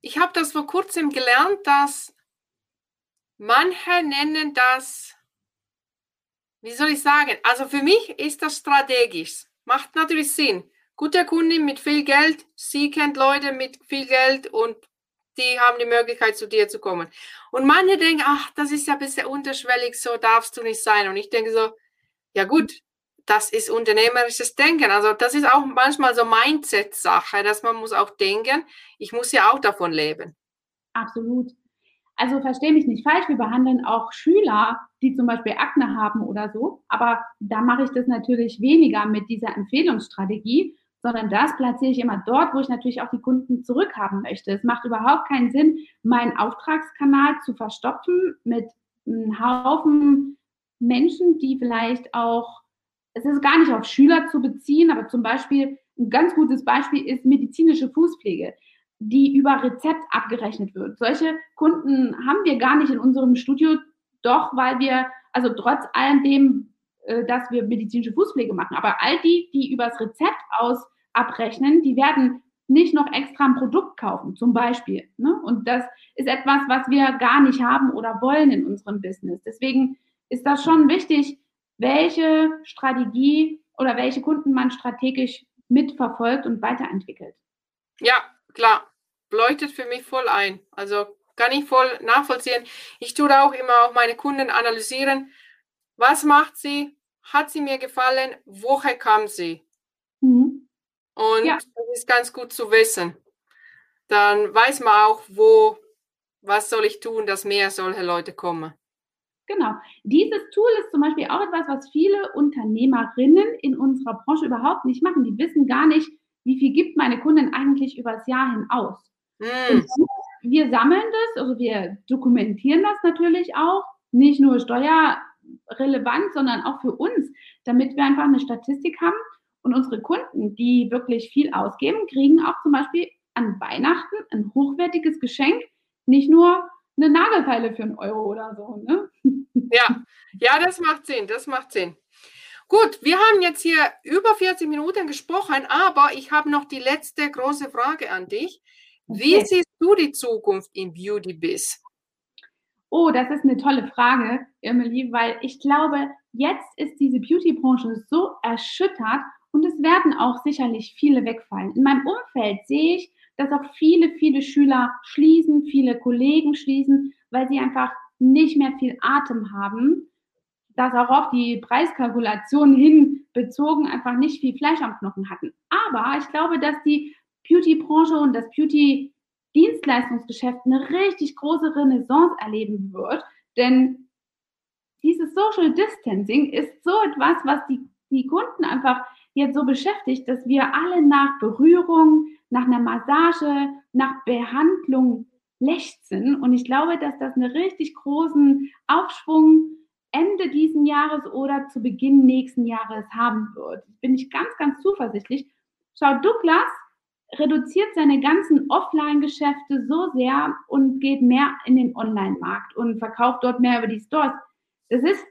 ich habe das vor kurzem gelernt, dass Manche nennen das, wie soll ich sagen, also für mich ist das strategisch. Macht natürlich Sinn. Gute Kundin mit viel Geld, sie kennt Leute mit viel Geld und die haben die Möglichkeit, zu dir zu kommen. Und manche denken, ach, das ist ja ein bisschen unterschwellig, so darfst du nicht sein. Und ich denke so, ja gut, das ist unternehmerisches Denken. Also das ist auch manchmal so Mindset-Sache, dass man muss auch denken, ich muss ja auch davon leben. Absolut. Also verstehe mich nicht falsch, wir behandeln auch Schüler, die zum Beispiel Akne haben oder so, aber da mache ich das natürlich weniger mit dieser Empfehlungsstrategie, sondern das platziere ich immer dort, wo ich natürlich auch die Kunden zurückhaben möchte. Es macht überhaupt keinen Sinn, meinen Auftragskanal zu verstopfen mit einem Haufen Menschen, die vielleicht auch es ist gar nicht auf Schüler zu beziehen, aber zum Beispiel ein ganz gutes Beispiel ist medizinische Fußpflege, die über Rezept abgerechnet wird. Solche Kunden haben wir gar nicht in unserem Studio, doch weil wir, also trotz allem dem, äh, dass wir medizinische Fußpflege machen, aber all die, die übers Rezept aus abrechnen, die werden nicht noch extra ein Produkt kaufen, zum Beispiel. Ne? Und das ist etwas, was wir gar nicht haben oder wollen in unserem Business. Deswegen ist das schon wichtig, welche Strategie oder welche Kunden man strategisch mitverfolgt und weiterentwickelt. Ja, klar. Leuchtet für mich voll ein. Also kann ich voll nachvollziehen. Ich tue auch immer auch meine Kunden analysieren. Was macht sie? Hat sie mir gefallen? Woher kam sie? Mhm. Und ja. das ist ganz gut zu wissen. Dann weiß man auch, wo, was soll ich tun, dass mehr solche Leute kommen. Genau. Dieses Tool ist zum Beispiel auch etwas, was viele Unternehmerinnen in unserer Branche überhaupt nicht machen. Die wissen gar nicht, wie viel gibt meine Kundin eigentlich übers Jahr hin aus. Mm. wir sammeln das, also wir dokumentieren das natürlich auch, nicht nur steuerrelevant, sondern auch für uns, damit wir einfach eine Statistik haben und unsere Kunden, die wirklich viel ausgeben, kriegen auch zum Beispiel an Weihnachten ein hochwertiges Geschenk, nicht nur eine Nagelfeile für einen Euro oder so. Ne? Ja, ja, das macht Sinn, das macht Sinn. Gut, wir haben jetzt hier über 40 Minuten gesprochen, aber ich habe noch die letzte große Frage an dich. Wie okay. siehst du die Zukunft im Beauty Biz? Oh, das ist eine tolle Frage, Emily, weil ich glaube, jetzt ist diese Beauty-Branche so erschüttert und es werden auch sicherlich viele wegfallen. In meinem Umfeld sehe ich, dass auch viele, viele Schüler schließen, viele Kollegen schließen, weil sie einfach nicht mehr viel Atem haben, dass auch auf die Preiskalkulation hin bezogen einfach nicht viel Fleisch am Knochen hatten. Aber ich glaube, dass die Beauty-Branche und das Beauty-Dienstleistungsgeschäft eine richtig große Renaissance erleben wird, denn dieses Social Distancing ist so etwas, was die, die Kunden einfach jetzt so beschäftigt, dass wir alle nach Berührung, nach einer Massage, nach Behandlung lechzen. Und ich glaube, dass das einen richtig großen Aufschwung Ende diesen Jahres oder zu Beginn nächsten Jahres haben wird. Bin ich ganz, ganz zuversichtlich. Schau, Douglas reduziert seine ganzen Offline-Geschäfte so sehr und geht mehr in den Online-Markt und verkauft dort mehr über die Stores. Das ist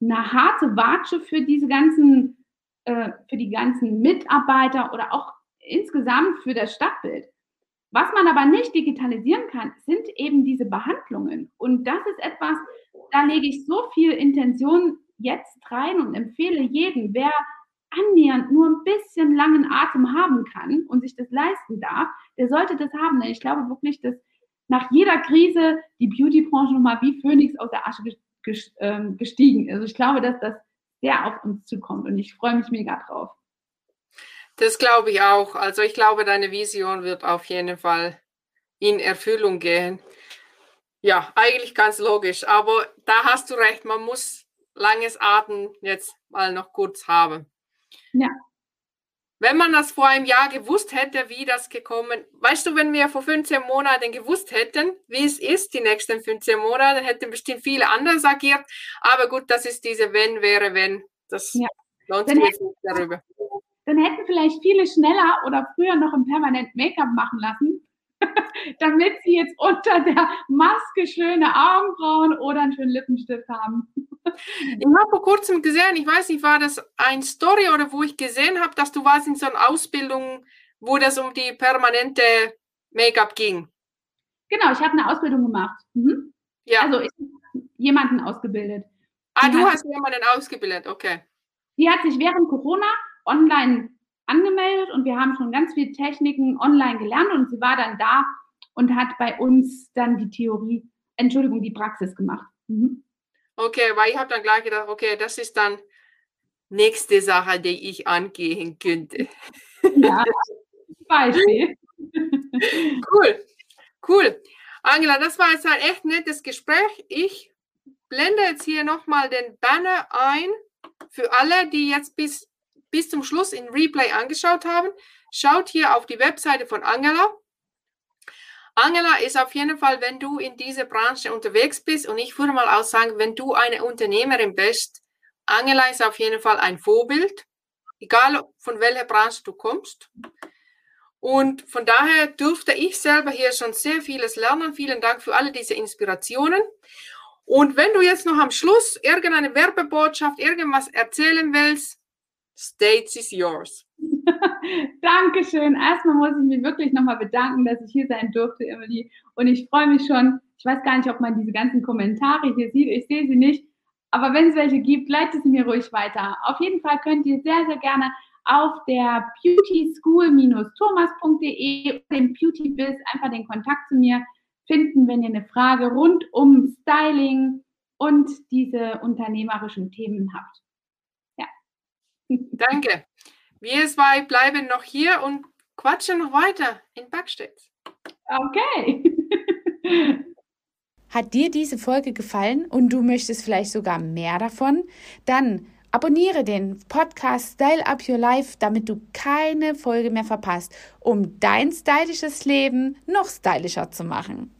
eine harte Watsche für diese ganzen, äh, für die ganzen Mitarbeiter oder auch insgesamt für das Stadtbild. Was man aber nicht digitalisieren kann, sind eben diese Behandlungen. Und das ist etwas, da lege ich so viel Intention jetzt rein und empfehle jedem, wer annähernd nur ein bisschen langen Atem haben kann und sich das leisten darf, der sollte das haben. Denn ich glaube wirklich, dass nach jeder Krise die Beauty-Branche nochmal wie Phönix aus der Asche ähm, gestiegen ist. Also ich glaube, dass das sehr auf uns zukommt und ich freue mich mega drauf. Das glaube ich auch. Also ich glaube, deine Vision wird auf jeden Fall in Erfüllung gehen. Ja, eigentlich ganz logisch. Aber da hast du recht, man muss langes Atmen jetzt mal noch kurz haben. Ja. Wenn man das vor einem Jahr gewusst hätte, wie das gekommen, weißt du, wenn wir vor 15 Monaten gewusst hätten, wie es ist, die nächsten 15 Monate, hätten bestimmt viele anders agiert. Aber gut, das ist diese Wenn, wäre, wenn. Das ja. lohnt sich jetzt nicht darüber dann hätten vielleicht viele schneller oder früher noch ein permanent Make-up machen lassen, damit sie jetzt unter der Maske schöne Augenbrauen oder einen schönen Lippenstift haben. ich habe vor kurzem gesehen, ich weiß nicht, war das ein Story oder wo ich gesehen habe, dass du warst in so einer Ausbildung, wo das um die permanente Make-up ging. Genau, ich habe eine Ausbildung gemacht. Mhm. Ja. Also ich habe jemanden ausgebildet. Ah, die du hast jemanden ausgebildet, okay. Die hat sich während Corona online angemeldet und wir haben schon ganz viele Techniken online gelernt und sie war dann da und hat bei uns dann die Theorie, Entschuldigung, die Praxis gemacht. Mhm. Okay, weil ich habe dann gleich gedacht, okay, das ist dann nächste Sache, die ich angehen könnte. Ja, Beispiel. cool, cool. Angela, das war jetzt ein echt nettes Gespräch. Ich blende jetzt hier nochmal den Banner ein für alle, die jetzt bis bis zum Schluss in Replay angeschaut haben, schaut hier auf die Webseite von Angela. Angela ist auf jeden Fall, wenn du in dieser Branche unterwegs bist, und ich würde mal auch sagen, wenn du eine Unternehmerin bist, Angela ist auf jeden Fall ein Vorbild, egal von welcher Branche du kommst. Und von daher durfte ich selber hier schon sehr vieles lernen. Vielen Dank für alle diese Inspirationen. Und wenn du jetzt noch am Schluss irgendeine Werbebotschaft, irgendwas erzählen willst, States is yours. Dankeschön. Erstmal muss ich mich wirklich nochmal bedanken, dass ich hier sein durfte, Emily. Und ich freue mich schon. Ich weiß gar nicht, ob man diese ganzen Kommentare hier sieht. Ich sehe sie nicht. Aber wenn es welche gibt, leitet sie mir ruhig weiter. Auf jeden Fall könnt ihr sehr, sehr gerne auf der beautyschool-thomas.de dem Beautybiz einfach den Kontakt zu mir finden, wenn ihr eine Frage rund um Styling und diese unternehmerischen Themen habt. Danke. Wir zwei bleiben noch hier und quatschen noch weiter in Backstage. Okay. Hat dir diese Folge gefallen und du möchtest vielleicht sogar mehr davon? Dann Abonniere den Podcast Style Up Your Life, damit du keine Folge mehr verpasst, um dein stylisches Leben noch stylischer zu machen.